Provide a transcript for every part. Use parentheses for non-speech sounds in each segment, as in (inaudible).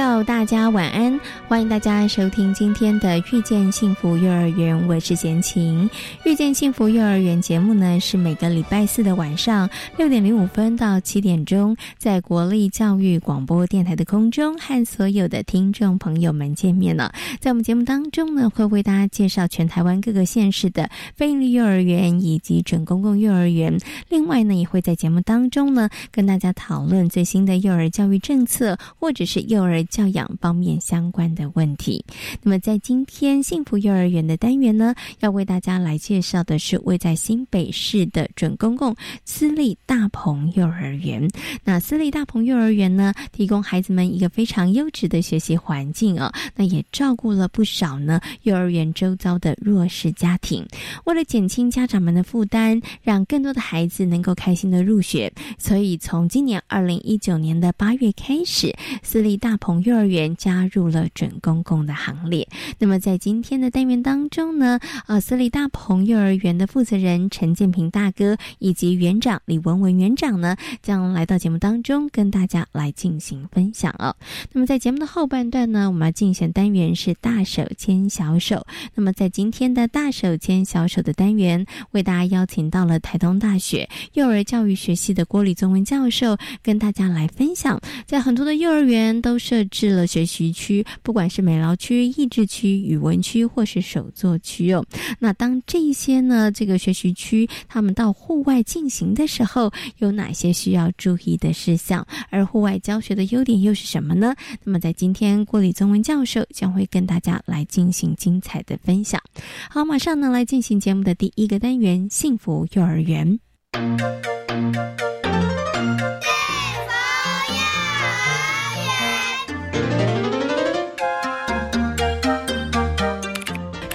友，大家晚安！欢迎大家收听今天的《遇见幸福幼儿园》，我是贤琴。《遇见幸福幼儿园》节目呢，是每个礼拜四的晚上六点零五分到七点钟，在国立教育广播电台的空中和所有的听众朋友们见面了。在我们节目当中呢，会为大家介绍全台湾各个县市的非营利幼儿园以及准公共幼儿园。另外呢，也会在节目当中呢，跟大家讨论最新的幼儿教育政策，或者是幼。儿教养方面相关的的问题。那么，在今天幸福幼儿园的单元呢，要为大家来介绍的是位在新北市的准公共私立大鹏幼儿园。那私立大鹏幼儿园呢，提供孩子们一个非常优质的学习环境啊，那也照顾了不少呢幼儿园周遭的弱势家庭。为了减轻家长们的负担，让更多的孩子能够开心的入学，所以从今年二零一九年的八月开始，私立大鹏幼儿园加入了准公共的行列。那么在今天的单元当中呢，呃，私立大鹏幼儿园的负责人陈建平大哥以及园长李文文园长呢，将来到节目当中跟大家来进行分享哦。那么在节目的后半段呢，我们要进行单元是大手牵小手。那么在今天的大手牵小手的单元，为大家邀请到了台东大学幼儿教育学系的郭李宗文教授，跟大家来分享，在很多的幼儿园都。设置了学习区，不管不管是美劳区、益智区、语文区或是手作区哦。那当这些呢，这个学习区他们到户外进行的时候，有哪些需要注意的事项？而户外教学的优点又是什么呢？那么在今天，郭李宗文教授将会跟大家来进行精彩的分享。好，马上呢来进行节目的第一个单元——幸福幼儿园。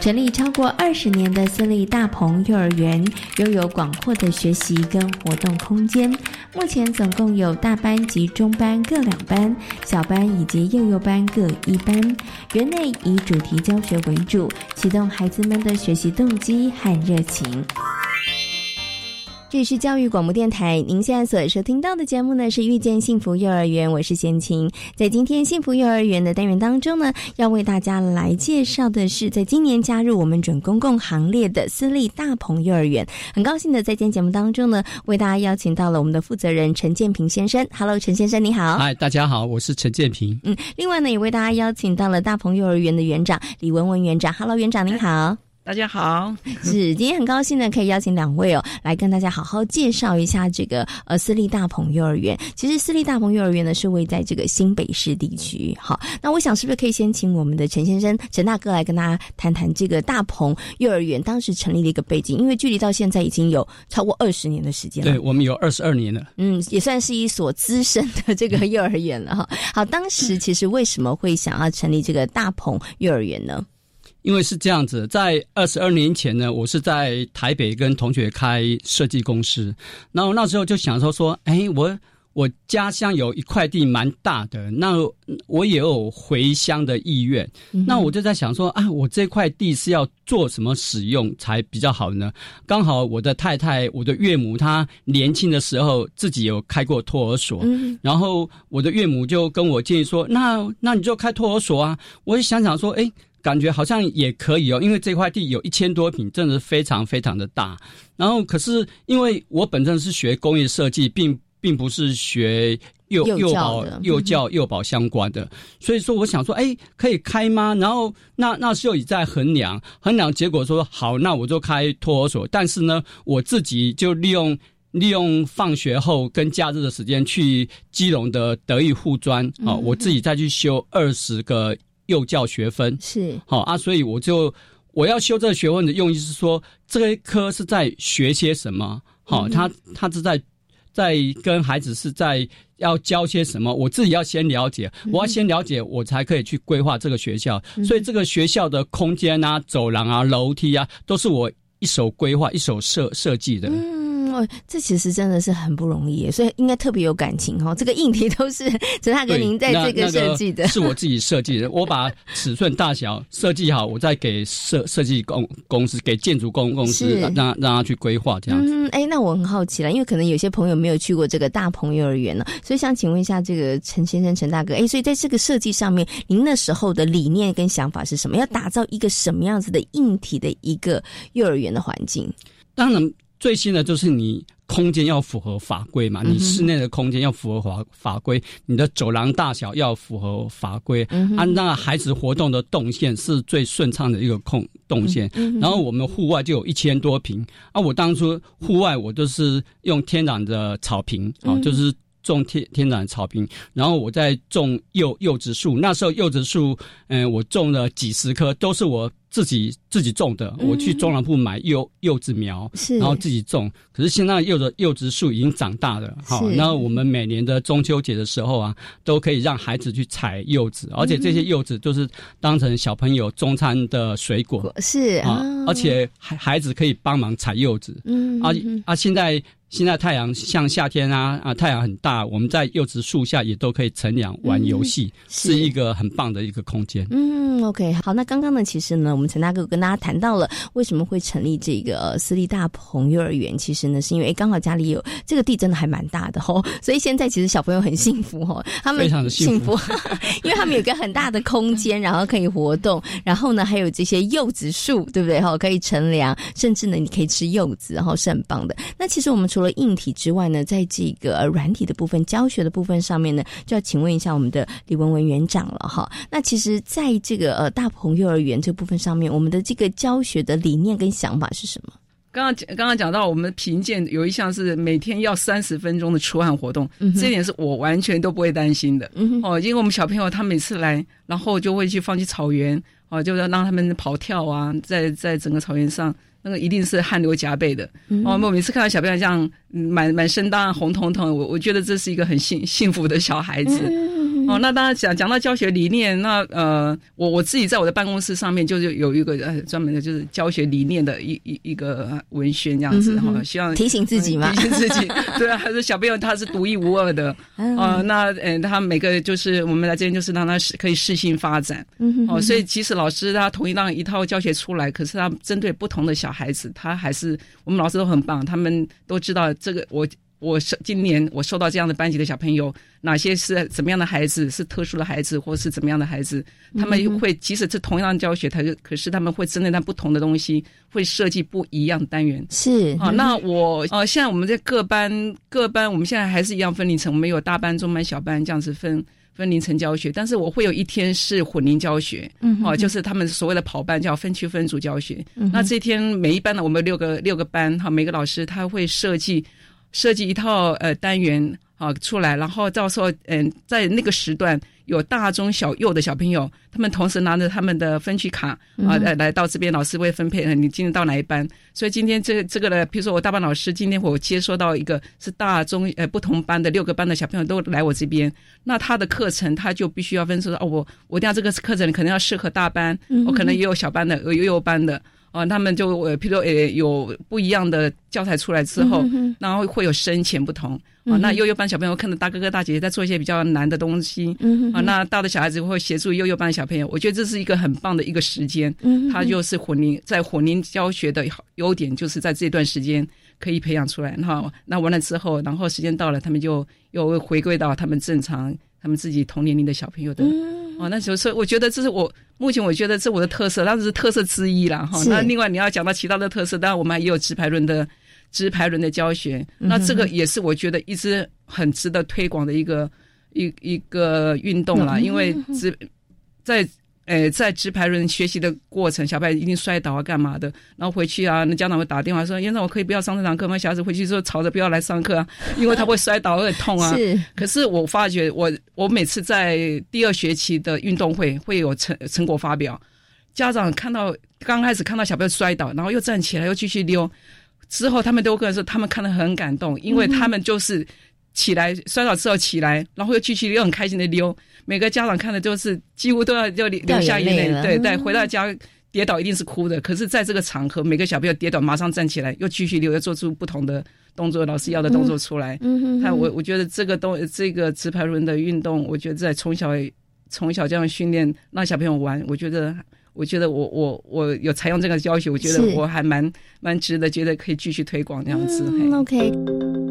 成立超过二十年的私立大鹏幼儿园，拥有广阔的学习跟活动空间。目前总共有大班及中班各两班，小班以及幼幼班各一班。园内以主题教学为主，启动孩子们的学习动机和热情。这里是教育广播电台，您现在所收听到的节目呢是遇见幸福幼儿园，我是贤琴。在今天幸福幼儿园的单元当中呢，要为大家来介绍的是，在今年加入我们准公共行列的私立大鹏幼儿园。很高兴的在今天节目当中呢，为大家邀请到了我们的负责人陈建平先生。Hello，陈先生你好。嗨，大家好，我是陈建平。嗯，另外呢，也为大家邀请到了大鹏幼儿园的园长李文文园长。Hello，园长您好。大家好，(laughs) 是今天很高兴呢，可以邀请两位哦，来跟大家好好介绍一下这个呃私立大鹏幼儿园。其实私立大鹏幼儿园呢是位在这个新北市地区。好，那我想是不是可以先请我们的陈先生、陈大哥来跟大家谈谈这个大鹏幼儿园当时成立的一个背景？因为距离到现在已经有超过二十年的时间了。对我们有二十二年了。嗯，也算是一所资深的这个幼儿园了哈。好，当时 (laughs) 其实为什么会想要成立这个大鹏幼儿园呢？因为是这样子，在二十二年前呢，我是在台北跟同学开设计公司，然后那时候就想说说，哎，我我家乡有一块地蛮大的，那我也有回乡的意愿，那我就在想说，啊，我这块地是要做什么使用才比较好呢？刚好我的太太，我的岳母，她年轻的时候自己有开过托儿所，然后我的岳母就跟我建议说，那那你就开托儿所啊，我就想想说，哎。感觉好像也可以哦，因为这块地有一千多平，真的是非常非常的大。然后，可是因为我本身是学工业设计，并并不是学幼幼保、幼教、幼保相关的，所以说我想说，哎，可以开吗？然后那那时候也在衡量，衡量结果说好，那我就开托儿所。但是呢，我自己就利用利用放学后跟假日的时间去基隆的德育护专啊，我自己再去修二十个。幼教学分，是好啊，所以我就我要修这个学问的用意是说，这一科是在学些什么？好，他他是在在跟孩子是在要教些什么？我自己要先了解，我要先了解，我才可以去规划这个学校。所以这个学校的空间啊、走廊啊、楼梯啊，都是我一手规划、一手设设计的。哦，这其实真的是很不容易，所以应该特别有感情哈。这个硬体都是陈大哥您在这个设计的，是我自己设计的。我把尺寸大小设计好，我再给设设计公公司、给建筑公公司让让他去规划这样子。嗯，哎，那我很好奇了，因为可能有些朋友没有去过这个大鹏幼儿园呢，所以想请问一下这个陈先生、陈大哥，哎，所以在这个设计上面，您那时候的理念跟想法是什么？要打造一个什么样子的硬体的一个幼儿园的环境？当然。最新的就是你空间要符合法规嘛，你室内的空间要符合法法规，你的走廊大小要符合法规，按那孩子活动的动线是最顺畅的一个空动线。然后我们户外就有一千多平啊，我当初户外我都是用天然的草坪啊，就是种天天然草坪，然后我在种柚柚子树，那时候柚子树，嗯，我种了几十棵，都是我。自己自己种的，我去中南部买柚柚子苗，然后自己种。可是现在柚子柚子树已经长大了，好，那我们每年的中秋节的时候啊，都可以让孩子去采柚子，而且这些柚子都是当成小朋友中餐的水果，是啊，而且孩孩子可以帮忙采柚子，嗯啊啊，现在。现在太阳像夏天啊啊，太阳很大，我们在柚子树下也都可以乘凉玩游戏，是一个很棒的一个空间。嗯，OK，好，那刚刚呢，其实呢，我们陈大哥跟大家谈到了为什么会成立这个私立大鹏幼儿园，其实呢，是因为刚好家里有这个地，真的还蛮大的哦，(laughs) 所以现在其实小朋友很幸福哦，他们非常的幸福，(laughs) 因为他们有个很大的空间，然后可以活动，然后呢，还有这些柚子树，对不对？哈，可以乘凉，甚至呢，你可以吃柚子，然后是很棒的。那其实我们除了硬体之外呢，在这个软体的部分、教学的部分上面呢，就要请问一下我们的李文文园长了哈。那其实，在这个呃大鹏幼儿园这部分上面，我们的这个教学的理念跟想法是什么？刚刚讲刚刚讲到，我们评鉴有一项是每天要三十分钟的出汗活动，嗯这点是我完全都不会担心的嗯哦，因为我们小朋友他每次来，然后就会去放弃草原哦，就要让他们跑跳啊，在在整个草原上。那个一定是汗流浃背的哦！我每次看到小朋友这样满满身当然红彤彤，我我觉得这是一个很幸幸福的小孩子。哦，那当然讲讲到教学理念，那呃，我我自己在我的办公室上面就是有一个呃专门的，就是教学理念的一一一个文宣这样子哈，希望提醒自己嘛，(laughs) 提醒自己，对啊，还是小朋友他是独一无二的。啊，那嗯，他每个就是我们来这边就是让他可以适性发展，嗯哦，所以即使老师他同意让一套教学出来，可是他针对不同的小孩子，他还是我们老师都很棒，他们都知道这个我。我收今年我收到这样的班级的小朋友，哪些是怎么样的孩子，是特殊的孩子，或是怎么样的孩子？他们会即使是同样的教学，他就可是他们会针对他不同的东西，会设计不一样的单元。是啊，那我呃，现在我们在各班各班，我们现在还是一样分龄层，我们有大班、中班、小班这样子分分龄层教学。但是我会有一天是混龄教学，嗯，哦，就是他们所谓的跑班叫分区分组教学。嗯那这天每一班呢，我们六个六个班哈，每个老师他会设计。设计一套呃单元啊出来，然后到时候嗯，在那个时段有大中小幼的小朋友，他们同时拿着他们的分区卡啊来来到这边，老师会分配你今天到哪一班。所以今天这这个呢，比如说我大班老师今天我接收到一个是大中呃不同班的六个班的小朋友都来我这边，那他的课程他就必须要分出哦，我我定下这个课程可能要适合大班，我可能也有小班的，有幼幼班的。啊，他们就呃，譬如说，呃，有不一样的教材出来之后，然后会有深浅不同啊。那幼幼班小朋友看到大哥哥大姐姐在做一些比较难的东西，啊，那大的小孩子会协助幼幼班的小朋友。我觉得这是一个很棒的一个时间，嗯他就是混龄在混龄教学的优点，就是在这段时间可以培养出来。然后那完了之后，然后时间到了，他们就又回归到他们正常。他们自己同年龄的小朋友的。哦，那就是我觉得这是我目前我觉得这我的特色，当然是特色之一啦哈。那另外你要讲到其他的特色，当然我们也有直排轮的直排轮的教学，那这个也是我觉得一直很值得推广的一个一一个运动啦，因为直在诶，在直排轮学习的过程，小朋友一定摔倒啊，干嘛的？然后回去啊，那家长会打电话说：“院长，我可以不要上这堂课吗？”小孩子回去之后吵着不要来上课啊，(laughs) 因为他会摔倒，会痛啊。是。可是我发觉，我我每次在第二学期的运动会会有成成果发表，家长看到刚开始看到小朋友摔倒，然后又站起来又继续溜，之后他们都跟我说，他们看得很感动，因为他们就是起来摔倒之后起来，然后又继续又很开心的溜。每个家长看的就是几乎都要就流下眼泪，对对，回到家跌倒一定是哭的。可是，在这个场合，每个小朋友跌倒马上站起来，又继续溜，又做出不同的动作，老师要的动作出来。嗯他我我觉得这个动这个直排轮的运动，我觉得在从小从小这样训练，让小朋友玩，我觉得我觉得我我我有采用这个教学，我觉得我还蛮蛮值得，觉得可以继续推广这样子。OK。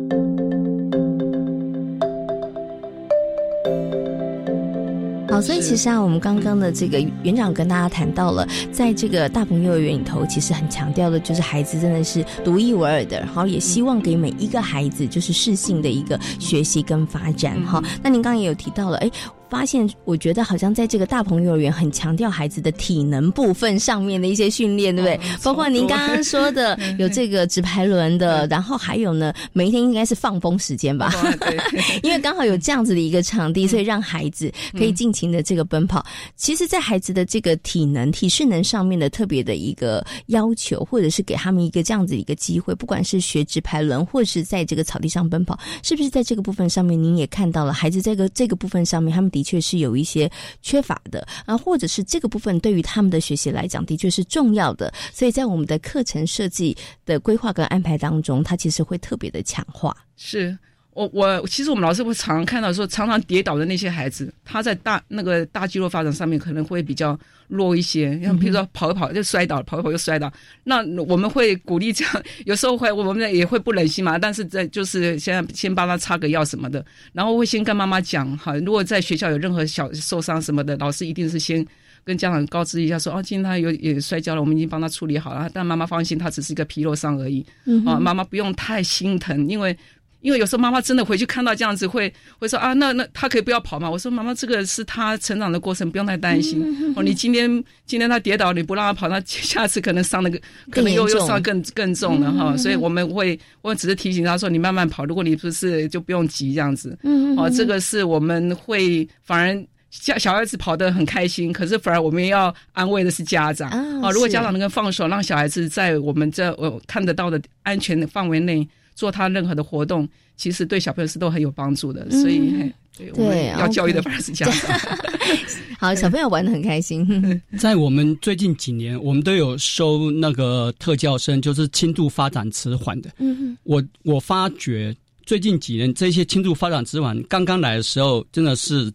好，所以其实啊，我们刚刚的这个园长跟大家谈到了，在这个大鹏幼儿园里头，其实很强调的就是孩子真的是独一无二的，然后也希望给每一个孩子就是适性的一个学习跟发展哈。那您刚刚也有提到了，哎。发现，我觉得好像在这个大鹏幼儿园很强调孩子的体能部分上面的一些训练，对不对？包括您刚刚说的 (laughs) 有这个直排轮的，然后还有呢，每一天应该是放风时间吧？(laughs) 因为刚好有这样子的一个场地，所以让孩子可以尽情的这个奔跑。其实，在孩子的这个体能、体适能上面的特别的一个要求，或者是给他们一个这样子一个机会，不管是学直排轮，或是在这个草地上奔跑，是不是在这个部分上面，您也看到了孩子这个这个部分上面，他们的。确实有一些缺乏的啊，或者是这个部分对于他们的学习来讲的确是重要的，所以在我们的课程设计的规划跟安排当中，它其实会特别的强化。是。我我其实我们老师会常常看到说，常常跌倒的那些孩子，他在大那个大肌肉发展上面可能会比较弱一些。像比如说跑一跑就摔倒，跑一跑又摔倒。那我们会鼓励这样，有时候会我们也会不忍心嘛。但是在就是先先帮他擦个药什么的，然后会先跟妈妈讲哈，如果在学校有任何小受伤什么的，老师一定是先跟家长告知一下，说哦，今天他有也摔跤了，我们已经帮他处理好了。但妈妈放心，他只是一个皮肉伤而已。嗯啊，妈妈不用太心疼，因为。因为有时候妈妈真的回去看到这样子，会会说啊，那那他可以不要跑嘛？我说妈妈，这个是他成长的过程，不用太担心。哦，你今天今天他跌倒，你不让他跑，那下次可能伤那个，可能又又伤更更重了哈。所以我们会，我只是提醒他说，你慢慢跑，如果你不是就不用急这样子。嗯哦，这个是我们会反而小小孩子跑得很开心，可是反而我们要安慰的是家长啊。如果家长能够放手，让小孩子在我们这我看得到的安全的范围内。做他任何的活动，其实对小朋友是都很有帮助的，所以对我们要教育的反而是这样。(laughs) 好，小朋友玩的很开心。(laughs) 在我们最近几年，我们都有收那个特教生，就是轻度发展迟缓的。嗯我我发觉最近几年这些轻度发展迟缓刚刚来的时候，真的是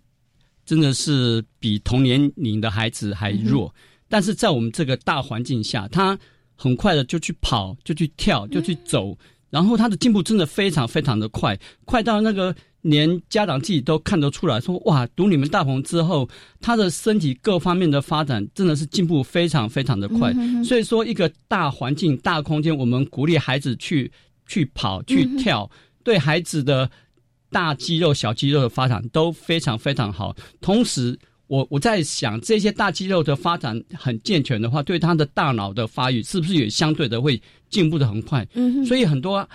真的是比同年龄的孩子还弱，但是在我们这个大环境下，他很快的就去跑，就去跳，就去走。然后他的进步真的非常非常的快，快到那个连家长自己都看得出来，说哇，读你们大鹏之后，他的身体各方面的发展真的是进步非常非常的快。所以说，一个大环境、大空间，我们鼓励孩子去去跑、去跳，对孩子的大肌肉、小肌肉的发展都非常非常好。同时，我我在想，这些大肌肉的发展很健全的话，对他的大脑的发育是不是也相对的会进步的很快？嗯，所以很多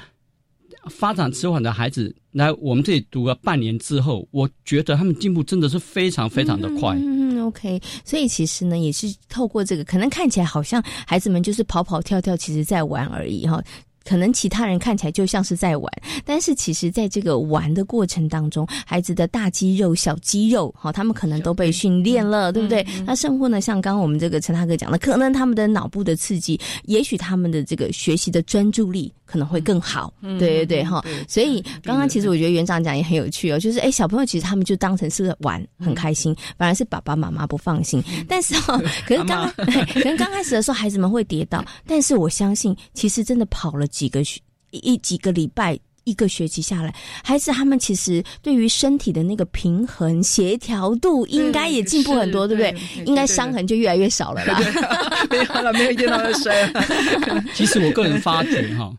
发展迟缓的孩子来我们这里读了半年之后，我觉得他们进步真的是非常非常的快。嗯，OK，所以其实呢，也是透过这个，可能看起来好像孩子们就是跑跑跳跳，其实在玩而已哈。可能其他人看起来就像是在玩，但是其实在这个玩的过程当中，孩子的大肌肉、小肌肉，哈，他们可能都被训练了，对不对？那甚或呢，像刚刚我们这个陈大哥讲的，可能他们的脑部的刺激，也许他们的这个学习的专注力可能会更好，对对对，哈。所以刚刚其实我觉得园长讲也很有趣哦，就是哎，小朋友其实他们就当成是玩，很开心，反而是爸爸妈妈不放心。但是哈，(laughs) 可是刚 (laughs) 可能刚开始的时候，孩子们会跌倒，但是我相信，其实真的跑了。几个学一几个礼拜，一个学期下来，孩子他们其实对于身体的那个平衡协调度，应该也进步很多，对不对？应该伤痕就越来越少了啦。(laughs) 没有了，没有见到他摔了。(laughs) 其实我个人发觉哈，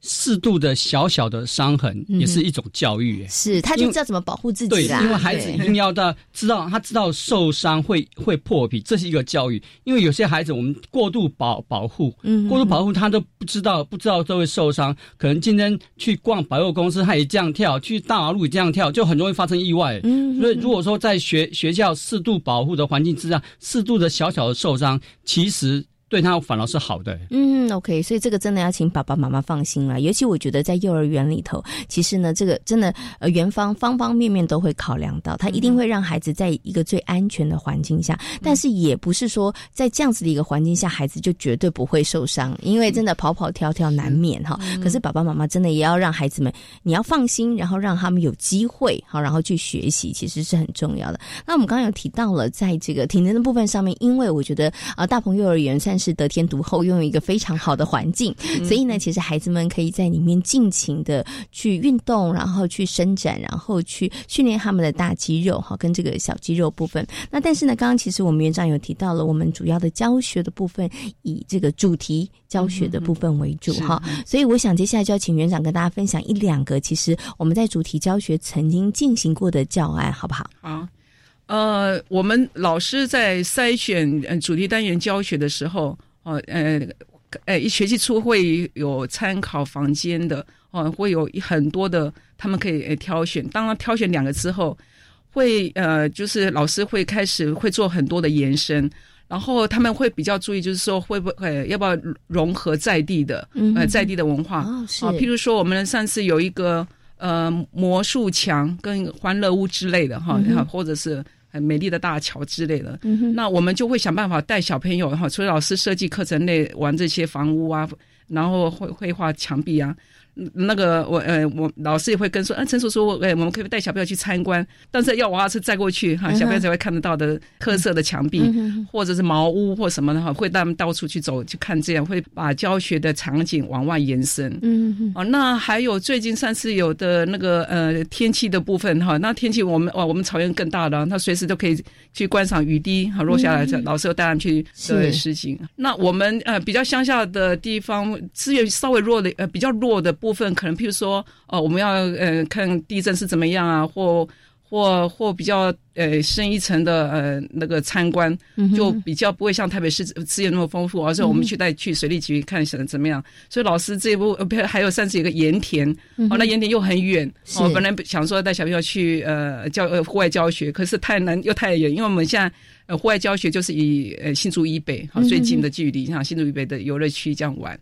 适度的小小的伤痕也是一种教育，是他就知道怎么保护自己啦。因为孩子一定要到知道，他知道受伤会会破皮，这是一个教育。因为有些孩子我们过度保保护，过度保护他都不知道，不知道都会受伤。可能今天去逛百货公司，他也这样跳；去大马路也这样跳，就很容易发生意外。所以如果说在学学校适度保护的环境之下，适度的小小的受伤，其实。对他反而是好的。嗯，OK，所以这个真的要请爸爸妈妈放心了。尤其我觉得在幼儿园里头，其实呢，这个真的呃，园方方方面面都会考量到，他一定会让孩子在一个最安全的环境下。但是也不是说在这样子的一个环境下，孩子就绝对不会受伤，因为真的跑跑跳跳难免哈。可是爸爸妈妈真的也要让孩子们，你要放心，然后让他们有机会好，然后去学习，其实是很重要的。那我们刚刚有提到了，在这个体能的部分上面，因为我觉得啊，大鹏幼儿园算。是得天独厚，拥有一个非常好的环境，所以呢，其实孩子们可以在里面尽情的去运动，然后去伸展，然后去训练他们的大肌肉哈，跟这个小肌肉部分。那但是呢，刚刚其实我们园长有提到了，我们主要的教学的部分以这个主题教学的部分为主哈，所以我想接下来就要请园长跟大家分享一两个，其实我们在主题教学曾经进行过的教案，好不好？好。呃，我们老师在筛选主题单元教学的时候，哦，呃，呃，一学期初会有参考房间的，哦，会有很多的，他们可以挑选。当然，挑选两个之后，会呃，就是老师会开始会做很多的延伸，然后他们会比较注意，就是说会不会要不要融合在地的，呃，在地的文化啊，譬如说我们上次有一个呃魔术墙跟欢乐屋之类的哈，或者是。很美丽的大桥之类的，那我们就会想办法带小朋友哈，除了老师设计课程内玩这些房屋啊，然后绘绘画墙壁啊。那个我呃我老师也会跟说，啊陈叔叔，哎我们可以带小朋友去参观，但是要娃娃车载过去哈，小朋友才会看得到的特色的墙壁，或者是茅屋或什么的哈，会带他们到处去走去看，这样会把教学的场景往外延伸。嗯哦，那还有最近上次有的那个呃天气的部分哈，那天气我们哇我们草原更大了，他随时都可以去观赏雨滴哈落下来，老师又带他们去对实景。那我们呃比较乡下的地方资源稍微弱的呃比较弱的部。部分可能，譬如说，哦，我们要呃看地震是怎么样啊，或或或比较呃深一层的呃那个参观，就比较不会像台北市资源那么丰富，而且我们去带去水利局看怎怎么样。所以老师这一部呃还有上次有个盐田，哦，那盐田又很远，我本来想说带小朋友去呃教呃户外教学，可是太难又太远，因为我们现在呃户外教学就是以呃新竹以北好最近的距离，像新竹以北的游乐区这样玩。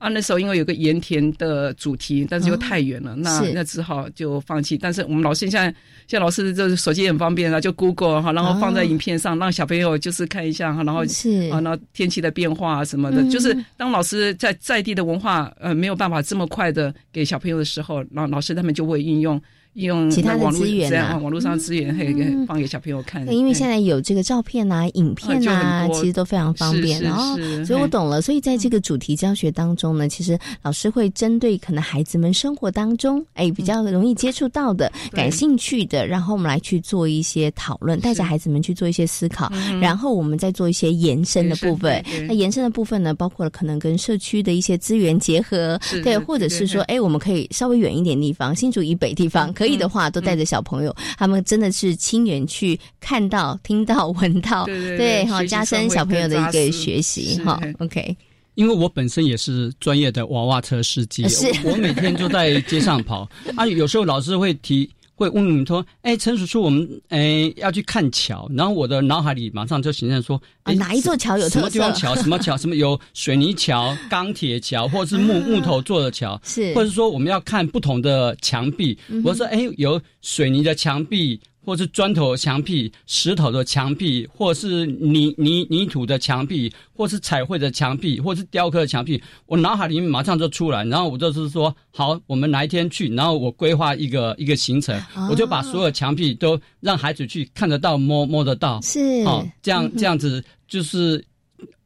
啊，那时候因为有个盐田的主题，但是又太远了，那那只好就放弃。但是我们老师现在，现在老师就是手机很方便啊，就 Google 哈，然后放在影片上，让小朋友就是看一下哈，然后是啊，那天气的变化啊什么的，就是当老师在在地的文化呃没有办法这么快的给小朋友的时候，然后老师他们就会运用。用其他的资源啊，网络上资源可以放给小朋友看。因为现在有这个照片啊、影片啊，其实都非常方便哦。所以我懂了。所以在这个主题教学当中呢，其实老师会针对可能孩子们生活当中哎比较容易接触到的、感兴趣的，然后我们来去做一些讨论，带着孩子们去做一些思考，然后我们再做一些延伸的部分。那延伸的部分呢，包括了可能跟社区的一些资源结合，对，或者是说哎，我们可以稍微远一点地方，新竹以北地方。可以的话，都带着小朋友，他们真的是亲眼去看到、听到、闻到，对，好加深小朋友的一个学习，哈。OK，因为我本身也是专业的娃娃车司机，我每天就在街上跑。(laughs) 啊，有时候老师会提。会问你说：“哎，陈叔叔，我们哎要去看桥。”然后我的脑海里马上就形成说：“啊，哪一座桥有什么地方桥？(laughs) 什么桥？什么有水泥桥、钢铁桥，或者是木木头做的桥？是，或者说我们要看不同的墙壁。我说：哎，有水泥的墙壁。”或是砖头墙壁、石头的墙壁，或是泥泥泥土的墙壁，或是彩绘的墙壁，或是雕刻的墙壁，我脑海里面马上就出来，然后我就是说，好，我们哪一天去，然后我规划一个一个行程，我就把所有墙壁都让孩子去看得到、摸摸得到，是，哦，这样这样子就是。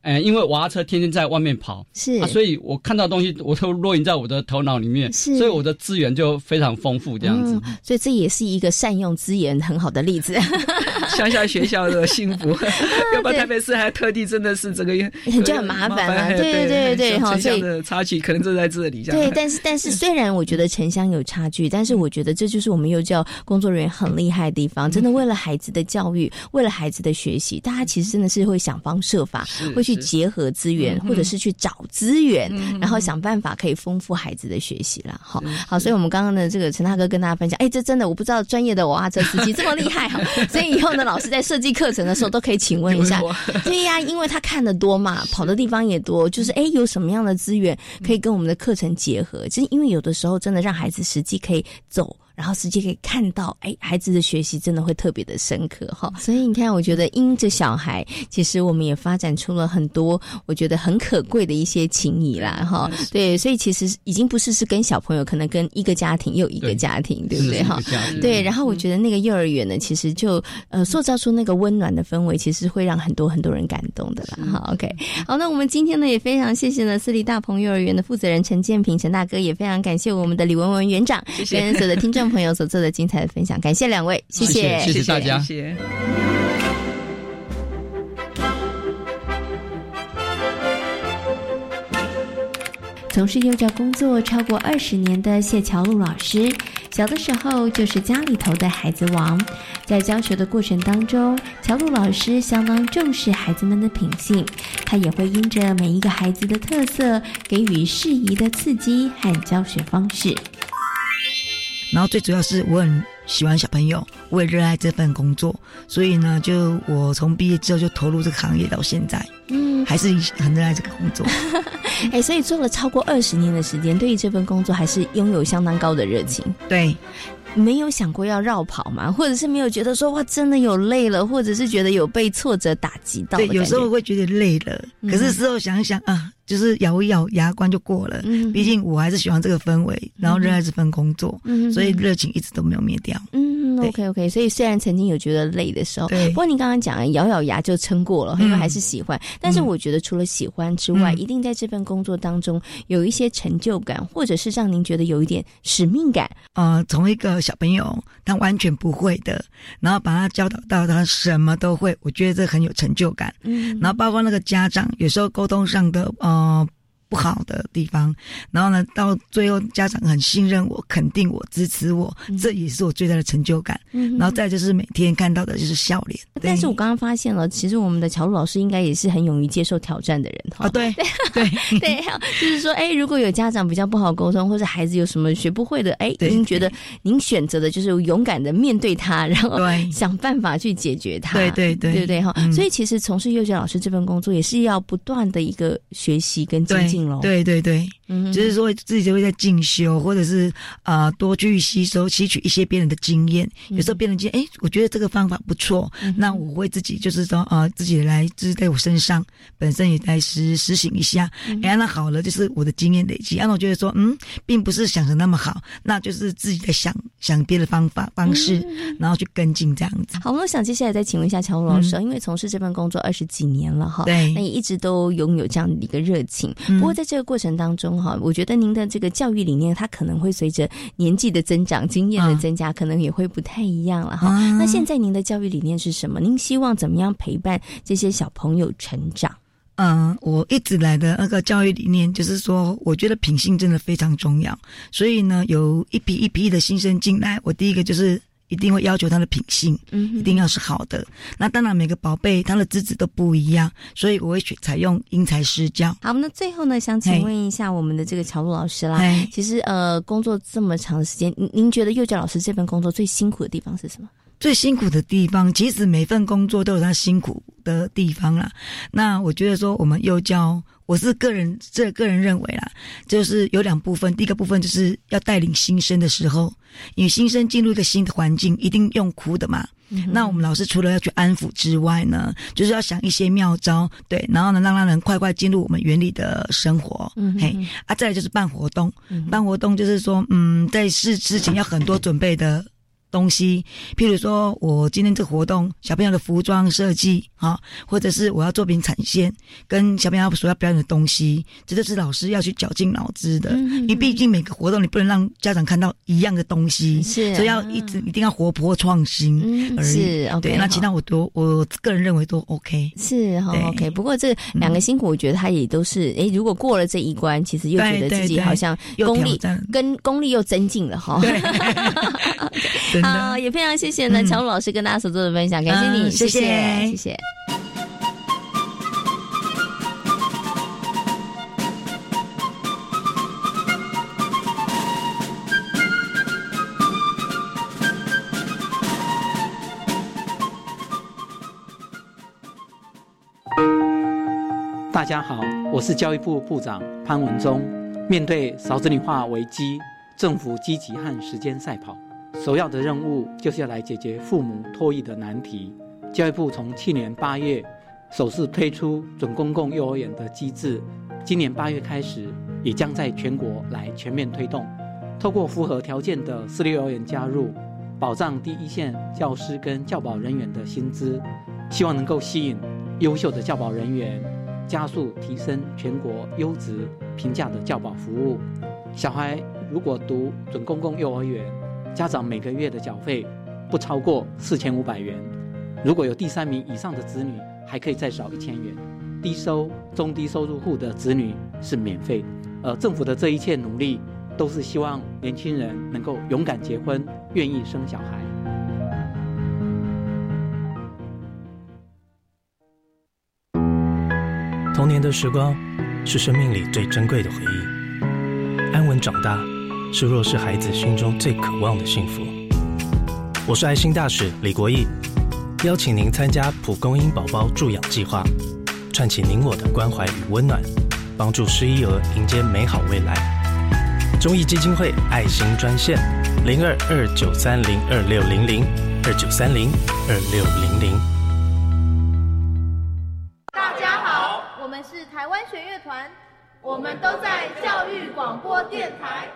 哎，因为娃娃车天天在外面跑，是啊，所以我看到东西我都落印在我的头脑里面，是，所以我的资源就非常丰富，这样子。所以这也是一个善用资源很好的例子。(laughs) 乡下学校的幸福，(laughs) 要不然台北市还特地真的是这个就很麻烦啊。对对对对哈，所以差距可能就在这里。对，但是但是虽然我觉得城乡有差距，但是我觉得这就是我们幼教工作人员很厉害的地方。真的为了孩子的教育，为了孩子的学习，大家其实真的是会想方设法，会去结合资源，或者是去找资源，然后想办法可以丰富孩子的学习了。好，好，所以我们刚刚的这个陈大哥跟大家分享，哎，这真的我不知道专业的娃娃车司机这么厉害哈，所以以后呢，老师在设计课程的时候都可以请问一下。对呀，因为他看的多嘛，跑的地方也多，就是哎，有什么样的资源可以跟我们的课程结合？其实因为有的时候真的让孩子实际可以走。然后实际可以看到，哎，孩子的学习真的会特别的深刻哈。所以你看，我觉得因着小孩，其实我们也发展出了很多我觉得很可贵的一些情谊啦哈。对，所以其实已经不是是跟小朋友，可能跟一个家庭又一个家庭，对不对哈？对。然后我觉得那个幼儿园呢，其实就呃塑造出那个温暖的氛围，其实会让很多很多人感动的啦。哈，OK。好，那我们今天呢也非常谢谢呢私立大鹏幼儿园的负责人陈建平陈大哥，也非常感谢我们的李文文园长跟所有的听众。朋友所做的精彩的分享，感谢两位，谢谢，谢谢大家。从事幼教工作超过二十年的谢乔露老师，小的时候就是家里头的孩子王。在教学的过程当中，乔露老师相当重视孩子们的品性，他也会因着每一个孩子的特色，给予适宜的刺激和教学方式。然后最主要是我很喜欢小朋友，我也热爱这份工作，所以呢，就我从毕业之后就投入这个行业到现在，嗯，还是很热爱这个工作。(laughs) 哎，所以做了超过二十年的时间，对于这份工作还是拥有相当高的热情。对，没有想过要绕跑嘛，或者是没有觉得说哇，真的有累了，或者是觉得有被挫折打击到。对，有时候会觉得累了，可是事后想想啊。就是咬一咬牙关就过了，毕竟我还是喜欢这个氛围，然后热爱这份工作，嗯所以热情一直都没有灭掉。嗯，OK OK，所以虽然曾经有觉得累的时候，不过你刚刚讲咬咬牙就撑过了，因为还是喜欢。但是我觉得除了喜欢之外，一定在这份工作当中有一些成就感，或者是让您觉得有一点使命感。呃，从一个小朋友他完全不会的，然后把他教导到他什么都会，我觉得这很有成就感。嗯，然后包括那个家长有时候沟通上的呃。呃，不好的地方，然后呢，到最后家长很信任我，肯定我，支持我，这也是我最大的成就感。嗯然后再就是每天看到的就是笑脸。但是我刚刚发现了，其实我们的乔路老师应该也是很勇于接受挑战的人哈。对对对，就是说，哎，如果有家长比较不好沟通，或者孩子有什么学不会的，哎，您觉得您选择的就是勇敢的面对他，然后想办法去解决他。对对对对对哈。所以其实从事幼教老师这份工作，也是要不断的一个学习跟精进。对对对，就是说自己就会在进修，或者是啊多去吸收、吸取一些别人的经验。有时候别人经验哎，我觉得这个方法不错，那我会自己就是说啊，自己来就是在我身上本身也在实实行一下。哎，那好了，就是我的经验累积。让我觉得说，嗯，并不是想的那么好，那就是自己在想想别的方法方式，然后去跟进这样子。好，我想接下来再请问一下乔老师，因为从事这份工作二十几年了哈，对，那也一直都拥有这样的一个热情。不过在这个过程当中，哈，我觉得您的这个教育理念，它可能会随着年纪的增长、经验的增加，可能也会不太一样了，哈。那现在您的教育理念是什么？您希望怎么样陪伴这些小朋友成长？嗯，我一直来的那个教育理念就是说，我觉得品性真的非常重要。所以呢，有一批一批的新生进来，我第一个就是。一定会要求他的品性，嗯，一定要是好的。那当然，每个宝贝他的资质都不一样，所以我会选采用因材施教。好，那最后呢，想请问一下我们的这个乔露老师啦。其实，呃，工作这么长的时间，您您觉得幼教老师这份工作最辛苦的地方是什么？最辛苦的地方，其实每份工作都有它辛苦的地方啦。那我觉得说，我们幼教。我是个人，这个人认为啦，就是有两部分。第一个部分就是要带领新生的时候，因为新生进入一个新的环境，一定用哭的嘛。那我们老师除了要去安抚之外呢，就是要想一些妙招，对，然后呢，让他人快快进入我们园里的生活。嗯嘿，啊，再来就是办活动，办活动就是说，嗯，在事之前要很多准备的。东西，譬如说我今天这个活动小朋友的服装设计啊，或者是我要作品产线跟小朋友所要表演的东西，这就是老师要去绞尽脑汁的。因为毕竟每个活动你不能让家长看到一样的东西，是，所以要一直一定要活泼创新而已。对，那其他我都我个人认为都 OK。是哈 OK，不过这两个辛苦，我觉得他也都是哎，如果过了这一关，其实又觉得自己好像功力跟功力又增进了哈。(laughs) (laughs) 好，也非常谢谢呢，乔鲁老师跟大家所做的分享，感谢你，谢谢，谢谢。大家好，我是教育部部长潘文忠。面对少子女化危机，政府积极和时间赛跑。首要的任务就是要来解决父母托育的难题。教育部从去年八月首次推出准公共幼儿园的机制，今年八月开始，也将在全国来全面推动。透过符合条件的私立幼儿园加入，保障第一线教师跟教保人员的薪资，希望能够吸引优秀的教保人员，加速提升全国优质平价的教保服务。小孩如果读准公共幼儿园，家长每个月的缴费不超过四千五百元，如果有第三名以上的子女，还可以再少一千元。低收、中低收入户的子女是免费。而政府的这一切努力，都是希望年轻人能够勇敢结婚，愿意生小孩。童年的时光是生命里最珍贵的回忆，安稳长大。是弱势孩子心中最渴望的幸福。我是爱心大使李国义，邀请您参加蒲公英宝宝助养计划，串起您我的关怀与温暖，帮助失依儿迎接美好未来。中义基金会爱心专线：零二二九三零二六零零二九三零二六零零。大家好，我们是台湾弦乐团，我们都在教育广播电台。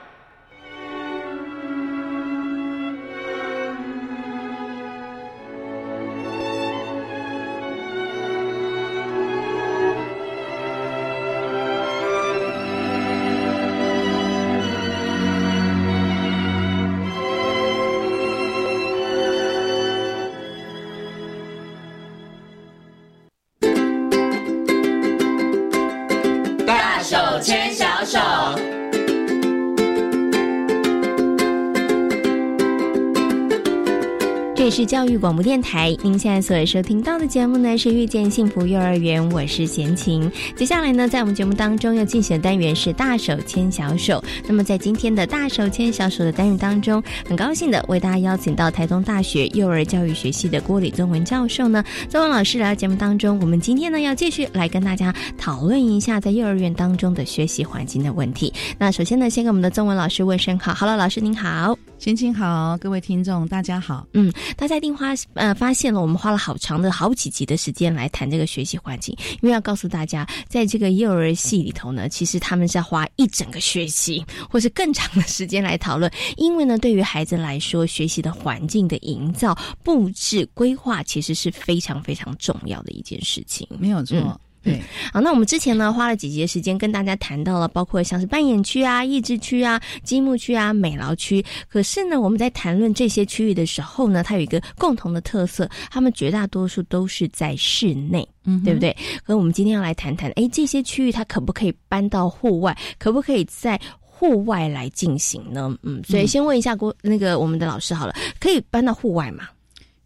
是教育广播电台，您现在所收听到的节目呢是遇见幸福幼儿园，我是贤琴。接下来呢，在我们节目当中要进行的单元是大手牵小手。那么在今天的大手牵小手的单元当中，很高兴的为大家邀请到台东大学幼儿教育学系的郭李宗文教授呢，宗文老师来到节目当中。我们今天呢要继续来跟大家讨论一下在幼儿园当中的学习环境的问题。那首先呢，先跟我们的宗文老师问声好，Hello，老师您好。心情好，各位听众大家好。嗯，大家一定花呃发现了，我们花了好长的好几集的时间来谈这个学习环境，因为要告诉大家，在这个幼儿系里头呢，其实他们是要花一整个学期 (laughs) 或是更长的时间来讨论，因为呢，对于孩子来说，学习的环境的营造、布置、规划，其实是非常非常重要的一件事情。没有错。对，好，那我们之前呢花了几节时间跟大家谈到了，包括像是扮演区啊、益智区啊、积木区啊、美劳区。可是呢，我们在谈论这些区域的时候呢，它有一个共同的特色，他们绝大多数都是在室内，嗯，对不对？可我们今天要来谈谈，哎，这些区域它可不可以搬到户外？可不可以在户外来进行呢？嗯，所以先问一下郭那个我们的老师好了，可以搬到户外吗？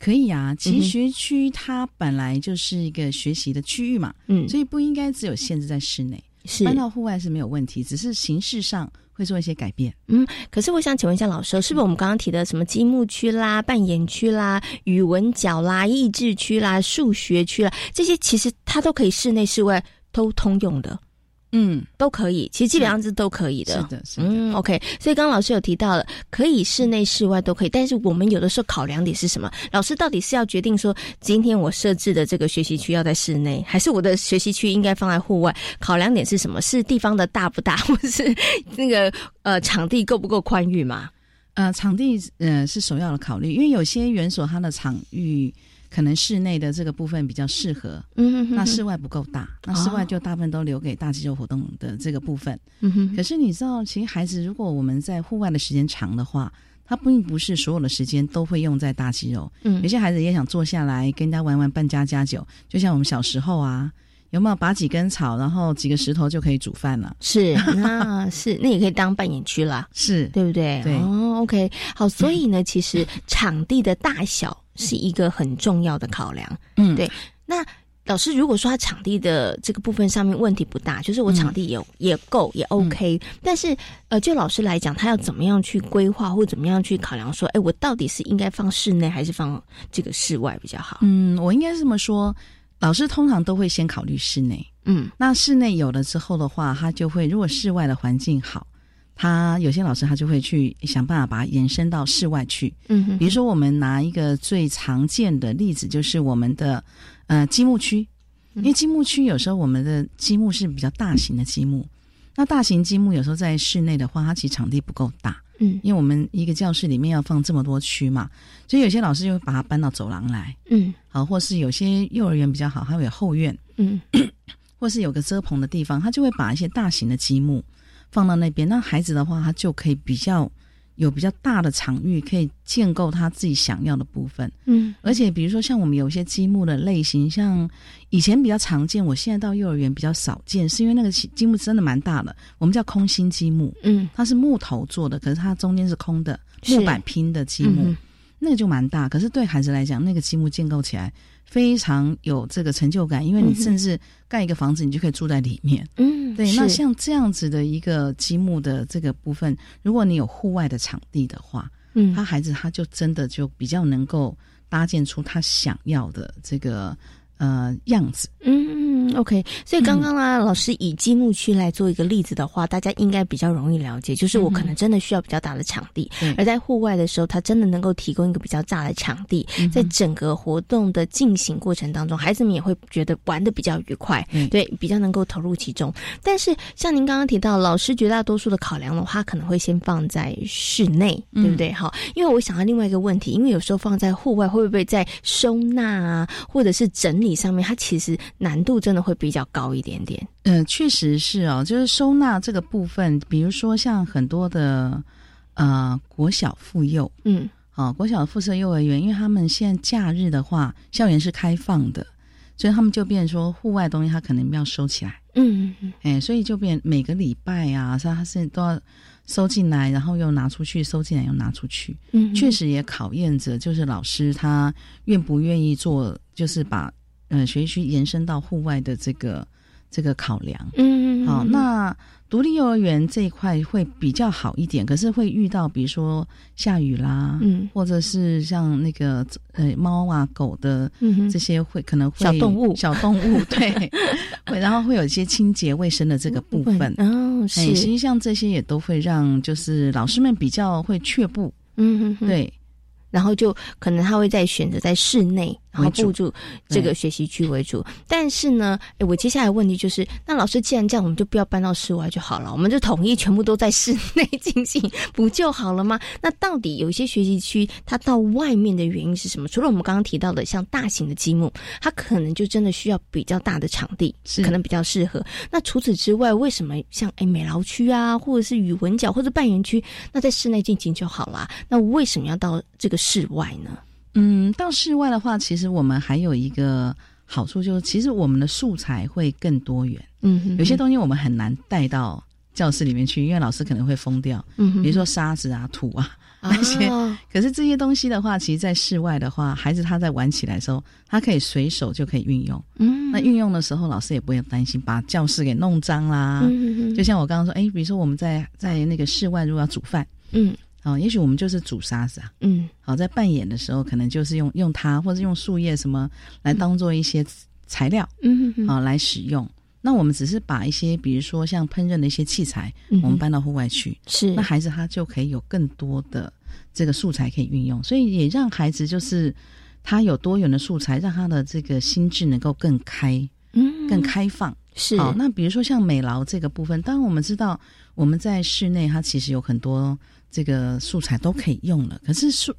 可以啊，其实学区它本来就是一个学习的区域嘛，嗯，所以不应该只有限制在室内，是搬到户外是没有问题，只是形式上会做一些改变。嗯，可是我想请问一下老师，是不是我们刚刚提的什么积木区啦、扮演区啦、语文角啦、益智区啦、数学区啦，这些其实它都可以室内室外都通用的。嗯，都可以，其实基本上是都可以的。是的，是的。嗯，OK。所以刚刚老师有提到了，可以室内室外都可以，但是我们有的时候考量点是什么？老师到底是要决定说，今天我设置的这个学习区要在室内，还是我的学习区应该放在户外？考量点是什么？是地方的大不大，或是那个呃场地够不够宽裕嘛？呃，场地呃是首要的考虑，因为有些园所它的场域可能室内的这个部分比较适合，嗯哼那室外不够大，那室外就大部分都留给大肌肉活动的这个部分。嗯哼，可是你知道，其实孩子如果我们在户外的时间长的话，他并不是所有的时间都会用在大肌肉。嗯有些孩子也想坐下来跟人家玩玩扮家家酒，就像我们小时候啊，有没有拔几根草，然后几个石头就可以煮饭了？是，那是那也可以当扮演区啦，(laughs) 是对不对？对哦，OK，好，所以呢，其实场地的大小是一个很重要的考量。嗯，对。那老师如果说他场地的这个部分上面问题不大，就是我场地也、也够也 OK，、但是呃，就老师来讲，他要怎么样去规划或怎么样去考量说，哎，我到底是应该放室内还是放这个室外比较好？嗯，我应该是这么说，老师通常都会先考虑室内。嗯，那室内有了之后的话，他就会如果室外的环境好，他有些老师他就会去想办法把它延伸到室外去。嗯哼。比如说我们拿一个最常见的例子，就是我们的呃积木区，因为积木区有时候我们的积木是比较大型的积木，那大型积木有时候在室内的话，它其实场地不够大。嗯，因为我们一个教室里面要放这么多区嘛，所以有些老师就会把它搬到走廊来。嗯，好，或是有些幼儿园比较好，它会有后院，嗯，或是有个遮棚的地方，他就会把一些大型的积木放到那边。那孩子的话，他就可以比较有比较大的场域，可以建构他自己想要的部分。嗯，而且比如说像我们有一些积木的类型，像以前比较常见，我现在到幼儿园比较少见，是因为那个积木真的蛮大的，我们叫空心积木。嗯，它是木头做的，可是它中间是空的木板拼的积木。那个就蛮大，可是对孩子来讲，那个积木建构起来非常有这个成就感，因为你甚至盖一个房子，你就可以住在里面。嗯，对，那像这样子的一个积木的这个部分，如果你有户外的场地的话，嗯他孩子他就真的就比较能够搭建出他想要的这个呃样子。嗯，OK。所以刚刚啊，老师以积木区来做一个例子的话，大家应该比较容易了解，就是我可能真的需要比较大的场地，对。而在户外的时候，它真的能够提供一个比较大的场地，嗯在整个活动的进行过程当中，孩子们也会觉得玩的比较愉快，嗯对，比较能够投入其中。但是像您刚刚提到，老师绝大多数的考量的话，可能会先放在室内，嗯。对不对？好，因为我想到另外一个问题，因为有时候放在户外，会不会在收纳啊，或者是整理上面，它其实难度真的会比较高一点点。嗯，确实是哦，就是收纳这个部分，比如说像很多的呃国小妇幼，嗯，好、国小附设幼儿园，因为他们现在假日的话，校园是开放的，所以他们就变成说户外东西，他可能要收起来，嗯嗯哎，所以就变每个礼拜啊，他他是都要收进来，然后又拿出去，收进来又拿出去，嗯，确实也考验着就是老师他愿不愿意做，就是把呃学习区延伸到户外的这个这个考量。嗯，嗯好，那独立幼儿园这一块会比较好一点，可是会遇到比如说下雨啦，嗯，或者是像那个呃猫啊狗的嗯哼。这些会可能会小动物小动物对，(laughs) 会然后会有一些清洁卫生的这个部分。哦，是，际上这些也都会让就是老师们比较会却步，嗯哼，对，然后就可能他会在选择在室内，然后为主布住这个学习区为主。但是呢，诶我接下来问题就是，那老师既然这样，我们就不要搬到室外就好了，我们就统一全部都在室内进行，不就好了吗？那到底有一些学习区它到外面的原因是什么？除了我们刚刚提到的像大型的积木，它可能就真的需要比较大的场地，可能比较适合。那除此之外，为什么像诶美劳区啊，或者是语文角或者扮演区，那在室内进行就好啦？那为什么要到这个室外呢？嗯，到室外的话，其实我们还有一个好处，就是其实我们的素材会更多元。嗯哼，有些东西我们很难带到教室里面去，因为老师可能会疯掉。嗯哼比如说沙子啊、土啊那些。啊可是这些东西的话，其实在室外的话，孩子他在玩起来的时候，他可以随手就可以运用。嗯，那运用的时候，老师也不会担心把教室给弄脏啦。嗯就像我刚刚说，哎，比如说我们在在那个室外如果要煮饭，嗯啊、也许我们就是煮沙子啊。嗯好，在扮演的时候，可能就是用用它，或者用树叶什么来当做一些材料嗯嗯啊、来使用。那我们只是把一些，比如说像烹饪的一些器材，嗯我们搬到户外去，是那孩子他就可以有更多的这个素材可以运用，所以也让孩子就是他有多元的素材，让他的这个心智能够更开、嗯更开放。是好，那比如说像美劳这个部分，当然我们知道我们在室内它其实有很多这个素材都可以用了，可是素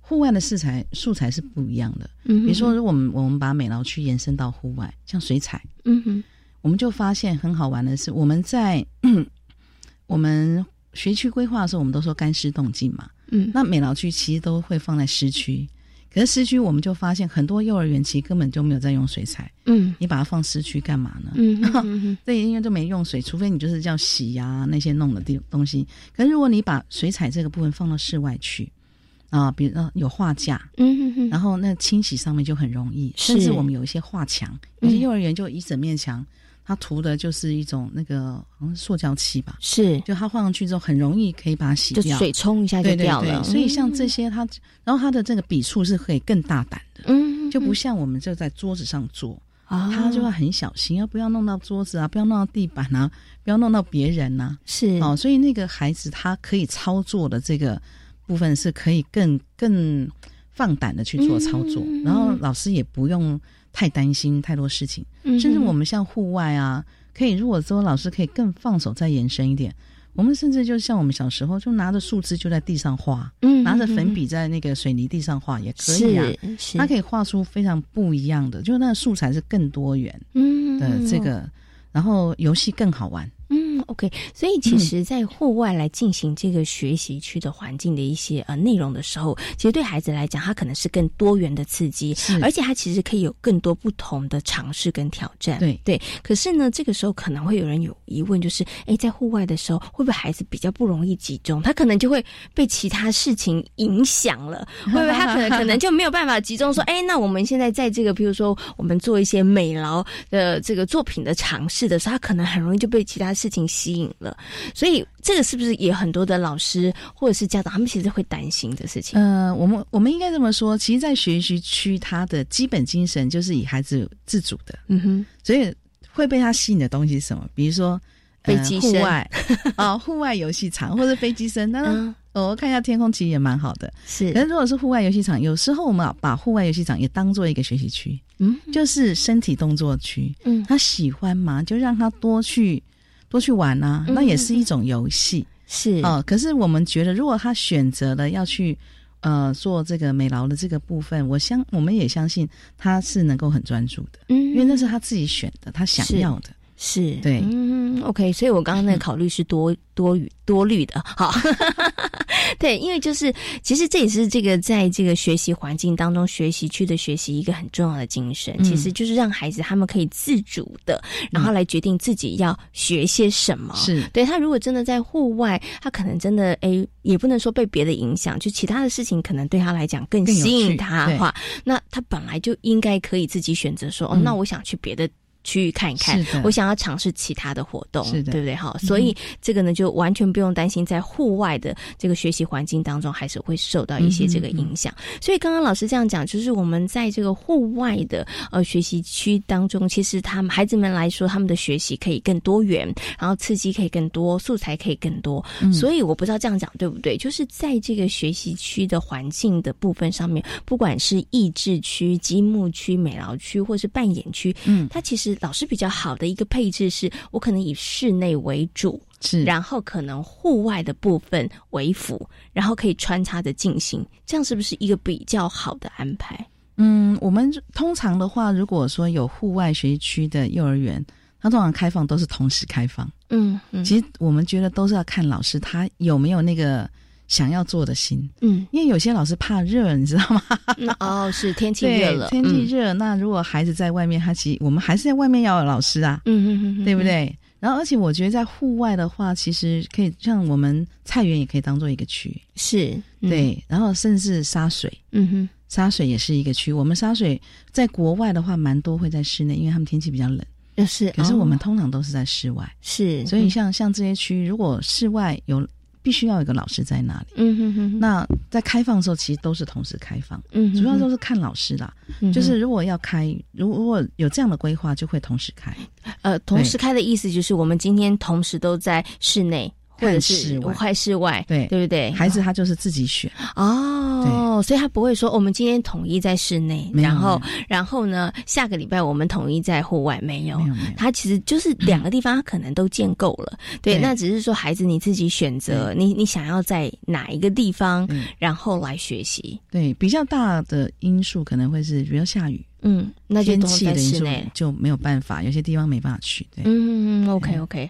户外的素材素材是不一样的。嗯比如说，如果我们我们把美劳区延伸到户外，像水彩，嗯哼，我们就发现很好玩的是，我们在 (clears throat) 我们学区规划的时候，我们都说干湿动静嘛。嗯，那美劳区其实都会放在湿区，可是市区我们就发现很多幼儿园其实根本就没有在用水彩。嗯，你把它放市区干嘛呢？嗯哼嗯哼对，因为都没用水，除非你就是叫洗呀、那些弄的地东西。可是如果你把水彩这个部分放到室外去啊，比如说有画架，嗯哼哼，然后那清洗上面就很容易，甚至我们有一些画墙，有嗯些幼儿园就一整面墙，它涂的就是一种那个好像是塑胶漆吧，是，就它放上去之后很容易可以把它洗就掉，水冲一下就掉了。对所以像这些它，然后它的这个笔触是可以更大胆的，嗯，就不像我们就在桌子上做。啊他就要很小心，要不要弄到桌子啊，不要弄到地板啊，不要弄到别人呐、是。哦，所以那个孩子他可以操作的这个部分是可以更更放胆的去做操作，嗯。然后老师也不用太担心太多事情，嗯甚至我们像户外啊，可以如果说老师可以更放手再延伸一点。我们甚至就像我们小时候，就拿着树枝就在地上画，嗯拿着粉笔在那个水泥地上画也可以啊。它可以画出非常不一样的，就是那个素材是更多元嗯的这个，然后游戏更好玩。嗯，OK，所以其实，在户外来进行这个学习区的环境的一些呃内容的时候，其实对孩子来讲，他可能是更多元的刺激，而且他其实可以有更多不同的尝试跟挑战。对对，可是呢，这个时候可能会有人有疑问，就是哎，在户外的时候，会不会孩子比较不容易集中？他可能就会被其他事情影响了，会不会他可能 (laughs) 可能就没有办法集中说，哎，那我们现在在这个，比如说我们做一些美劳的这个作品的尝试的时候，他可能很容易就被其他事情吸引了。所以这个是不是也很多的老师或者是家长他们其实会担心的事情？呃，我们我们应该这么说，其实，在学习区，它的基本精神就是以孩子自主的，嗯哼，所以会被他吸引的东西是什么？比如说。飞机户外啊，(laughs) 户外游戏场或者飞机声，当然、我看一下天空，其实也蛮好的。是，可是如果是户外游戏场，有时候我们把户外游戏场也当做一个学习区，嗯，就是身体动作区。嗯，他喜欢嘛，就让他多去多去玩啊，嗯那也是一种游戏。是哦，可是我们觉得，如果他选择了要去呃做这个美劳的这个部分，我相我们也相信他是能够很专注的，嗯，因为那是他自己选的，他想要的。是。对，嗯，OK，所以我刚刚那个考虑是多 (laughs) 多余多虑的，好，(laughs) 对，因为就是其实这也是这个在这个学习环境当中学习区的学习一个很重要的精神，嗯。其实就是让孩子他们可以自主的，然后来决定自己要学些什么。是。对他如果真的在户外，他可能真的哎，也不能说被别的影响，就其他的事情可能对他来讲更吸引他的话，那他本来就应该可以自己选择说，哦，嗯。那我想去别的。区域看一看，我想要尝试其他的活动，对不对？哈，嗯所以这个呢，就完全不用担心，在户外的这个学习环境当中，还是会受到一些这个影响。所以刚刚老师这样讲，就是我们在这个户外的呃学习区当中，其实他们孩子们来说，他们的学习可以更多元，然后刺激可以更多，素材可以更多。嗯所以我不知道这样讲对不对？就是在这个学习区的环境的部分上面，不管是益智区、积木区、美劳区，或是扮演区，嗯，它其实老师比较好的一个配置是，我可能以室内为主，是，然后可能户外的部分为辅，然后可以穿插着进行，这样是不是一个比较好的安排？嗯，我们通常的话，如果说有户外学习区的幼儿园，它通常开放都是同时开放。嗯嗯，其实我们觉得都是要看老师他有没有那个想要做的心。嗯，因为有些老师怕热，你知道吗？哦，是 (laughs) 天气热了，天气热，那如果孩子在外面，他其实我们还是在外面要有老师啊，嗯嗯嗯，对不对？然后，而且我觉得在户外的话，其实可以像我们菜园也可以当做一个区，是对。然后甚至沙水，嗯哼，沙水也是一个区。我们沙水在国外的话，蛮多会在室内，因为他们天气比较冷。是，可是我们哦通常都是在室外，是。所以像像这些区，如果室外有必须要有一个老师在那里，嗯哼哼，那在开放的时候，其实都是同时开放，嗯，主要都是看老师啦。就是如果要开，如如果有这样的规划，就会同时开。呃，同时开的意思就是我们今天同时都在室内。或者是户外。室外，对。对不对？孩子他就是自己选。哦，所以他不会说我们今天统一在室内，然后然后呢下个礼拜我们统一在户外，没有，他其实就是两个地方，他可能都建构了，(laughs) 对，那只是说孩子你自己选择，你你想要在哪一个地方，然后来学习，对，比较大的因素可能会是比如下雨，嗯，那就天气的因素就没有办法，有些地方没办法去，对，嗯，OK OK。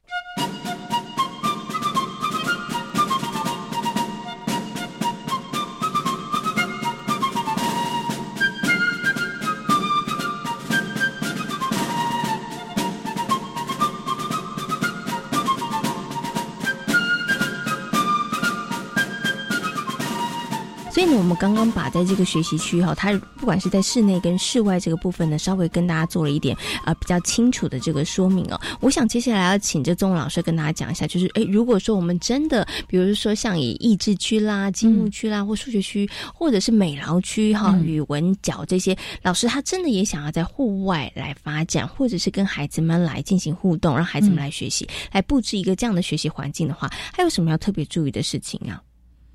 所以呢，我们刚刚把在这个学习区哈，它不管是在室内跟室外这个部分呢，稍微跟大家做了一点啊比较清楚的这个说明哦。我想接下来要请这钟老师跟大家讲一下，就是哎，如果说我们真的，比如说像以益智区啦、积木区啦，或数学区，或者是美劳区哈、语文角这些，老师他真的也想要在户外来发展，或者是跟孩子们来进行互动，让孩子们来学习，来布置一个这样的学习环境的话，还有什么要特别注意的事情啊？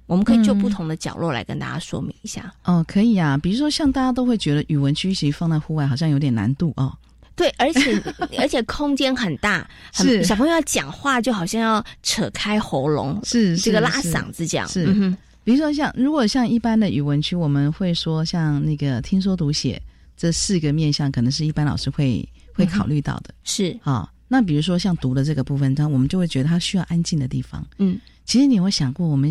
我们可以就不同的角落来跟大家说明一下哦，可以啊。比如说，像大家都会觉得语文区其实放在户外好像有点难度哦。对，而且 (laughs) 而且空间很大，是小朋友要讲话就好像要扯开喉咙，是这个拉嗓子讲。是，比如说像如果像一般的语文区，我们会说像那个听说读写这四个面向，可能是一般老师会会考虑到的。是啊，那比如说像读的这个部分，它我们就会觉得它需要安静的地方。嗯，其实你有想过我们。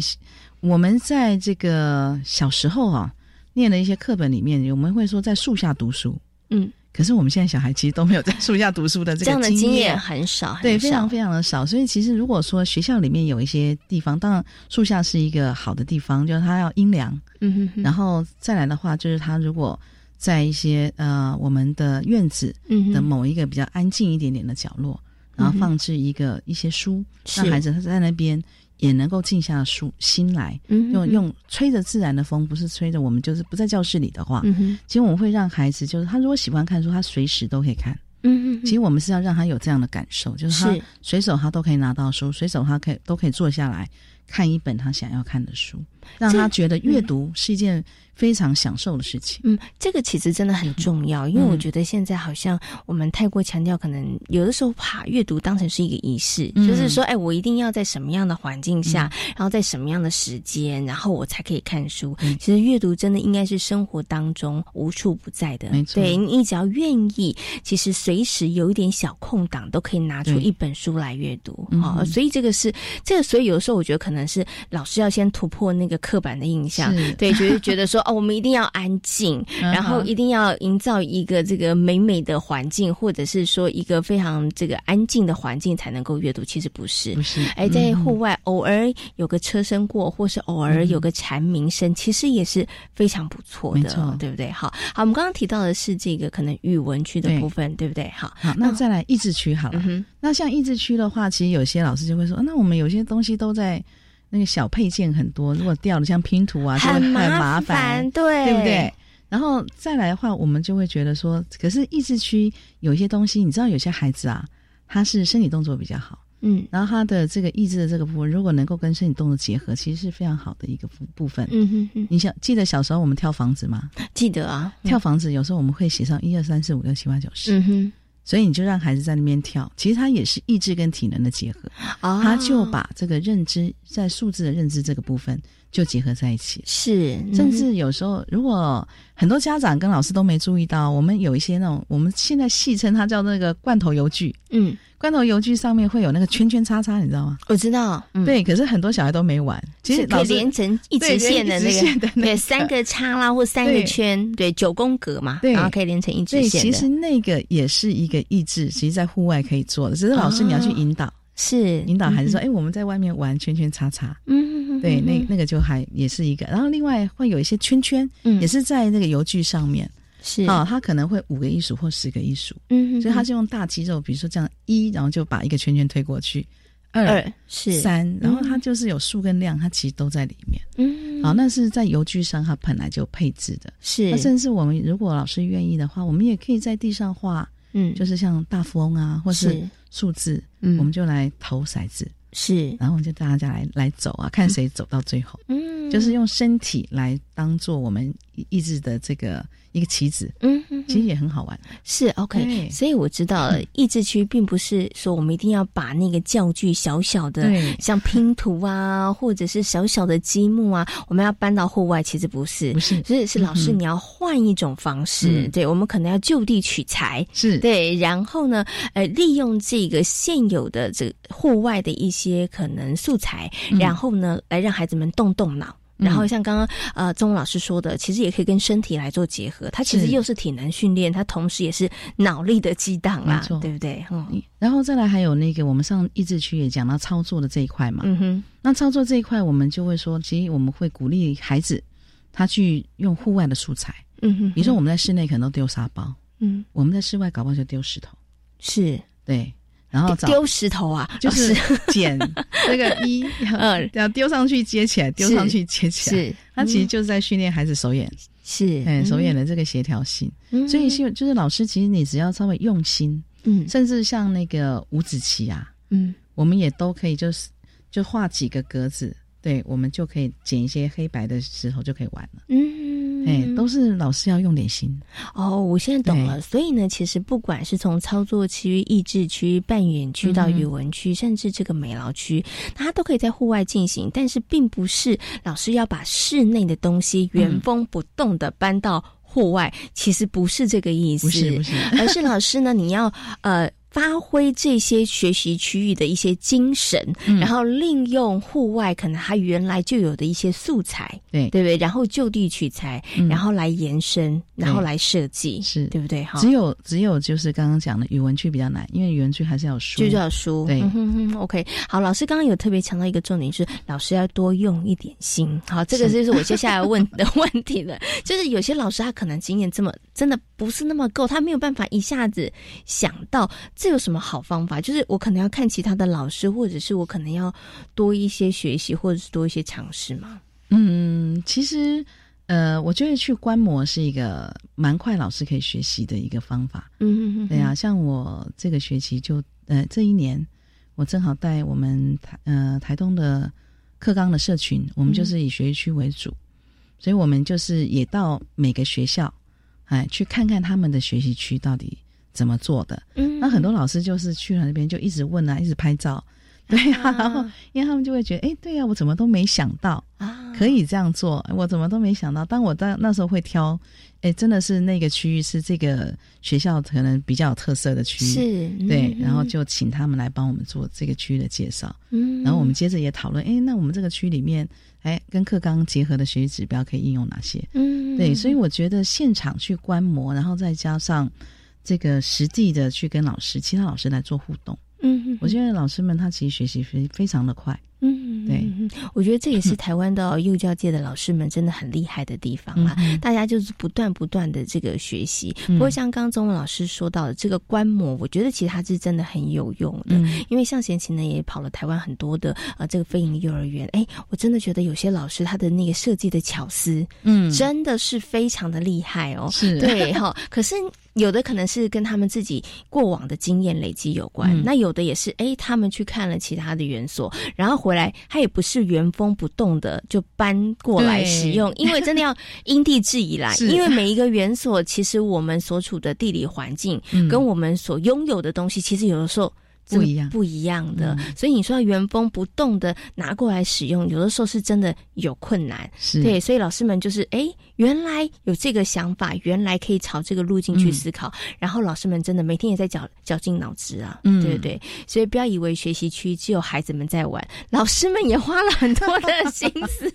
我们在这个小时候啊，念的一些课本里面，我们会说在树下读书。嗯，可是我们现在小孩其实都没有在树下读书的这个经验，很少，对，非常非常的少。所以其实如果说学校里面有一些地方，当然树下是一个好的地方，就是它要阴凉。嗯哼。然后再来的话，就是他如果在一些呃我们的院子的某一个比较安静一点点的角落，然后放置一个一些书，让孩子他在那边。也能够静下书心来，用用吹着自然的风，不是吹着我们，就是不在教室里的话，其实我们会让孩子，就是他如果喜欢看书，他随时都可以看。嗯其实我们是要让他有这样的感受，就是他随手他都可以拿到书，随手他可以都可以坐下来看一本他想要看的书，让他觉得阅读是一件。非常享受的事情。嗯，这个其实真的很重要，因为我觉得现在好像我们太过强调，可能有的时候把阅读当成是一个仪式，就是说，哎，我一定要在什么样的环境下，然后在什么样的时间，然后我才可以看书。其实阅读真的应该是生活当中无处不在的。没错，对你只要愿意，其实随时有一点小空档，都可以拿出一本书来阅读。好，所以这个是这个，所以有的时候我觉得可能是老师要先突破那个刻板的印象，对，就是觉得说。(laughs) 哦，我们一定要安静，然后一定要营造一个这个美美的环境，或者是说一个非常这个安静的环境才能够阅读。其实不是，不是。哎，在户外偶尔有个车声过，或是偶尔有个蝉鸣声，其实也是非常不错的，对不对？好，好，我们刚刚提到的是这个可能语文区的部分，对不对？好，好，那再来益智区好了。那像益智区的话，其实有些老师就会说，那我们有些东西都在。那个小配件很多，如果掉了像拼图啊，很麻烦，对对不对？然后再来的话，我们就会觉得说，可是意志区有一些东西，你知道，有些孩子啊，他是身体动作比较好，嗯，然后他的这个意志的这个部分，如果能够跟身体动作结合，其实是非常好的一个部部分。嗯哼哼，你想记得小时候我们跳房子吗？记得啊，跳房子有时候我们会写上一二三四五六七八九十。嗯哼。所以你就让孩子在那边跳，其实他也是意志跟体能的结合，他就把这个认知在数字的认知这个部分就结合在一起。是，甚至有时候如果很多家长跟老师都没注意到，我们有一些那种我们现在戏称它叫那个罐头油锯，嗯。罐头油锯上面会有那个圈圈叉叉，你知道吗？我知道，对，可是很多小孩都没玩。其实可以连成一直线的那个，对，三个叉啦或三个圈，对，九宫格嘛，然后可以连成一直线。其实那个也是一个益智，其实在户外可以做的，只是老师你要去引导，是。引导孩子说，哎，我们在外面玩圈圈叉叉，嗯，对，那那个就还也是一个。然后另外会有一些圈圈，也是在那个油锯上面。是。啊，他可能会五个一数或十个一数，嗯，所以他是用大肌肉，比如说这样一，然后就把一个圈圈推过去，二是。三，然后它就是有数跟量，它其实都在里面，嗯，好，那是在油具上它本来就配置的，是，那甚至我们如果老师愿意的话，我们也可以在地上画，嗯，就是像大富翁啊，或是数字，嗯，我们就来投骰子。是，然后就大家来来走啊，看谁走到最后。嗯，就是用身体来当做我们意志的这个一个棋子。嗯，其实也很好玩。是 OK，所以我知道益智区并不是说我们一定要把那个教具小小的，像拼图啊，或者是小小的积木啊，我们要搬到户外，其实不是，不是，是是老师你要换一种方式。对，我们可能要就地取材。是对，然后呢，呃，利用这个现有的这户外的一些可能素材，然后呢，来让孩子们动动脑。然后像刚刚呃钟老师说的，其实也可以跟身体来做结合。它其实又是体能训练，它同时也是脑力的激荡啦，对不对？嗯。然后再来还有那个，我们上意志区也讲到操作的这一块嘛。嗯哼。那操作这一块，我们就会说，其实我们会鼓励孩子他去用户外的素材。嗯哼。比如说我们在室内可能都丢沙包。嗯。我们在室外搞不好就丢石头。是。对。然后丢石头啊，就是 (laughs) 捡那个一，嗯，(laughs) 要丢上去接起来，丢上去接起来。是，他其实就是在训练孩子手眼，是，哎，手眼的这个协调性。所以，是就是老师，其实你只要稍微用心，嗯，甚至像那个五子棋啊，嗯，我们也都可以，就是就画几个格子，对，我们就可以捡一些黑白的石头就可以玩了。嗯。哎，都是老师要用点心哦。我现在懂了，所以呢，其实不管是从操作区、益智区、扮演区到语文区，甚至这个美劳区，它都可以在户外进行。但是，并不是老师要把室内的东西原封不动的搬到户外，其实不是这个意思，不是不是，(laughs) 而是老师呢，你要呃。发挥这些学习区域的一些精神，然后利用户外可能他原来就有的一些素材，对对不对？然后就地取材，然后来延伸，然后来设计，是对不对？哈，只有只有就是刚刚讲的语文区比较难，因为语文区还是要书，就叫书。对，OK，好，老师刚刚有特别强调一个重点，是老师要多用一点心。好，这个就是我接下来问 (laughs) 的问题了，就是有些老师他可能经验这么真的不是那么够，他没有办法一下子想到。这有什么好方法？就是我可能要看其他的老师，或者是我可能要多一些学习，或者是多一些尝试吗？嗯，其实呃，我觉得去观摩是一个蛮快老师可以学习的一个方法。嗯嗯嗯，对啊，像我这个学期就呃这一年，我正好带我们台呃台东的课纲的社群，我们就是以学习区为主，所以我们就是也到每个学校哎去看看他们的学习区到底。怎么做的？嗯，那很多老师就是去了那边就一直问啊，一直拍照，(laughs) 对呀，然后因为他们就会觉得，哎，对呀，我怎么都没想到啊，可以这样做，我怎么都没想到。当我在那时候会挑，哎，真的是那个区域是这个学校可能比较有特色的区域，是，对，然后就请他们来帮我们做这个区域的介绍，嗯，然后我们接着也讨论，哎，那我们这个区里面，哎，跟课纲结合的学习指标可以应用哪些？嗯，对，所以我觉得现场去观摩，然后再加上。这个实际的去跟老师、其他老师来做互动，嗯，我觉得老师们他其实学习非非常的快。嗯，对，我觉得这也是台湾的幼教界的老师们真的很厉害的地方啦。大家就是不断不断的这个学习。不过像刚刚中文老师说到的这个观摩，我觉得其实它是真的很有用的。因为像贤琴呢也跑了台湾很多的呃这个非营利幼儿园，哎，我真的觉得有些老师他的那个设计的巧思，嗯，真的是非常的厉害哦。是对哈，可是有的可能是跟他们自己过往的经验累积有关，那有的也是哎他们去看了其他的园所，然后回。来，他也不是原封不动的就搬过来使用，因为真的要因地制宜来。(laughs) 因为每一个园所，其实我们所处的地理环境跟我们所拥有的东西，其实有的时候。不一样，不一样的，所以你说原封不动的拿过来使用，有的时候是真的有困难。对，所以老师们就是，哎，原来有这个想法，原来可以朝这个路径去思考。然后老师们真的每天也在绞绞尽脑汁啊，嗯对不对？所以不要以为学习区只有孩子们在玩，老师们也花了很多的心思。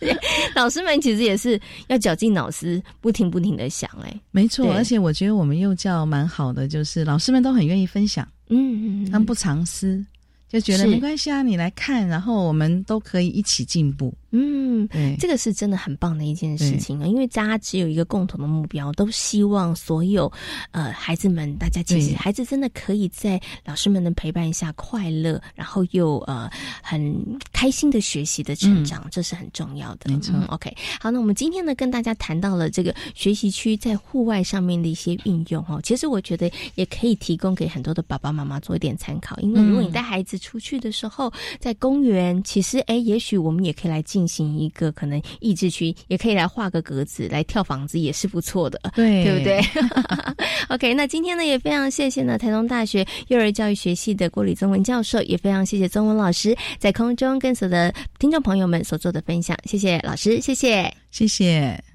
老师们其实也是要绞尽脑汁，不停不停的想。哎，没错，而且我觉得我们幼教蛮好的，就是老师们都很愿意分享。嗯，他们不藏私，就觉得没关系啊，你来看，然后我们都可以一起进步。嗯，这个是真的很棒的一件事情啊，因为大家只有一个共同的目标，都希望所有呃孩子们，大家其实孩子真的可以在老师们的陪伴下快乐，然后又呃很开心的学习的成长，这是很重要的。没错，OK，好，那我们今天呢跟大家谈到了这个学习区在户外上面的一些运用哦，其实我觉得也可以提供给很多的爸爸妈妈做一点参考，因为如果你带孩子出去的时候，在公园，其实哎，也许我们也可以来进行一个可能益智区，也可以来画个格子，来跳房子也是不错的，对对不对？(laughs) OK，那今天呢也非常谢谢呢台东大学幼儿教育学系的郭李宗文教授，也非常谢谢宗文老师在空中跟所有的听众朋友们所做的分享，谢谢老师，谢谢，谢谢。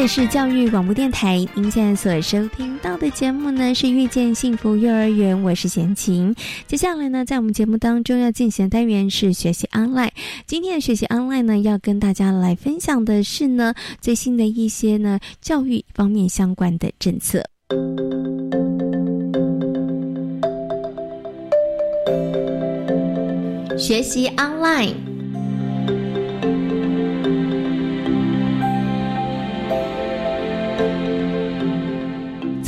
这是教育广播电台，您现在所收听到的节目呢是遇见幸福幼儿园，我是贤琴。接下来呢，在我们节目当中要进行的单元是学习 online。今天的学习 online 呢，要跟大家来分享的是呢最新的一些呢教育方面相关的政策。学习 online。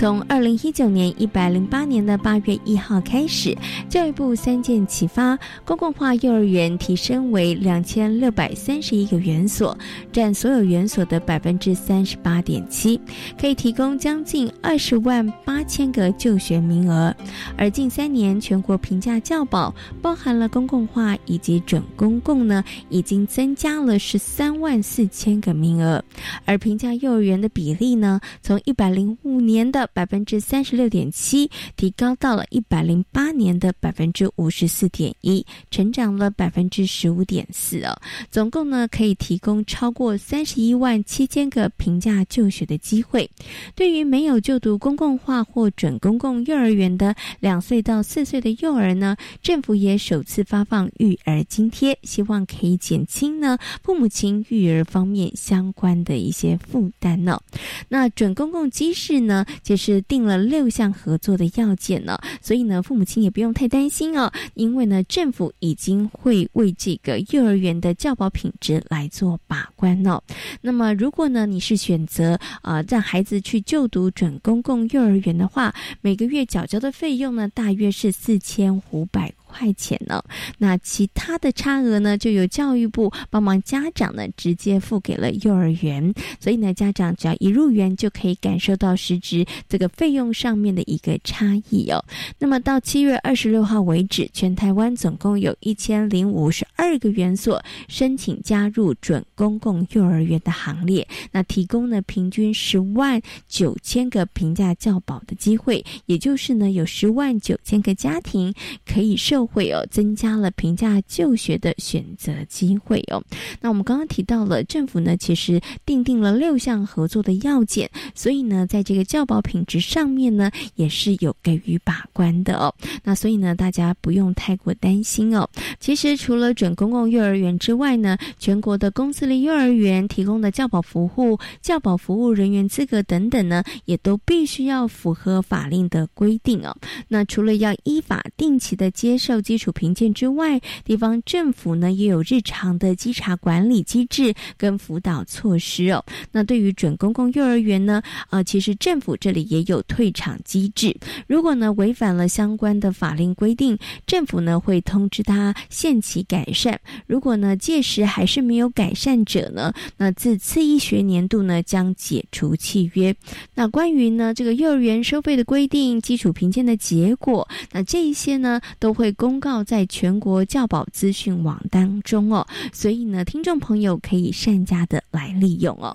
从二零一九年一百零八年的八月一号开始，教育部三件启发，公共化幼儿园提升为两千六百三十一个园所，占所有园所的百分之三十八点七，可以提供将近二十万八千个就学名额。而近三年全国评价较保，包含了公共化以及准公共呢，已经增加了十三万四千个名额。而评价幼儿园的比例呢，从一百零五年的百分之三十六点七，提高到了一百零八年的百分之五十四点一，成长了百分之十五点四哦。总共呢，可以提供超过三十一万七千个平价就学的机会。对于没有就读公共化或准公共幼儿园的两岁到四岁的幼儿呢，政府也首次发放育儿津贴，希望可以减轻呢父母亲育儿方面相关的一些负担呢。那准公共机制呢，就。是定了六项合作的要件呢，所以呢，父母亲也不用太担心哦，因为呢，政府已经会为这个幼儿园的教保品质来做把关哦。那么，如果呢，你是选择呃让孩子去就读准公共幼儿园的话，每个月缴交的费用呢，大约是四千五百。块钱呢？那其他的差额呢，就由教育部帮忙家长呢直接付给了幼儿园，所以呢，家长只要一入园就可以感受到实质这个费用上面的一个差异哦。那么到七月二十六号为止，全台湾总共有一千零五十二个园所申请加入准公共幼儿园的行列，那提供呢平均十万九千个评价教保的机会，也就是呢有十万九千个家庭可以受。惠哦，增加了评价就学的选择机会哦。那我们刚刚提到了政府呢，其实定定了六项合作的要件，所以呢，在这个教保品质上面呢，也是有给予把关的哦。那所以呢，大家不用太过担心哦。其实除了准公共幼儿园之外呢，全国的公私立幼儿园提供的教保服务、教保服务人员资格等等呢，也都必须要符合法令的规定哦。那除了要依法定期的接受。基础评鉴之外，地方政府呢也有日常的稽查管理机制跟辅导措施哦。那对于准公共幼儿园呢，呃，其实政府这里也有退场机制。如果呢违反了相关的法令规定，政府呢会通知他限期改善。如果呢届时还是没有改善者呢，那自次一学年度呢将解除契约。那关于呢这个幼儿园收费的规定、基础评鉴的结果，那这一些呢都会。公告在全国教保资讯网当中哦，所以呢，听众朋友可以善加的来利用哦。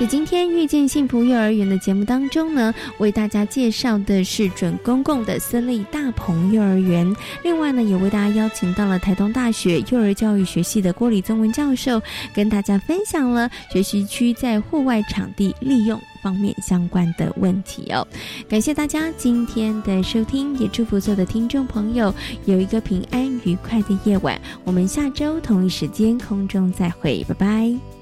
在今天遇见幸福幼儿园的节目当中呢，为大家介绍的是准公共的私立大鹏幼儿园。另外呢，也为大家邀请到了台东大学幼儿教育学系的郭李宗文教授，跟大家分享了学习区在户外场地利用。方面相关的问题哦。感谢大家今天的收听，也祝福所有的听众朋友有一个平安愉快的夜晚。我们下周同一时间空中再会，拜拜。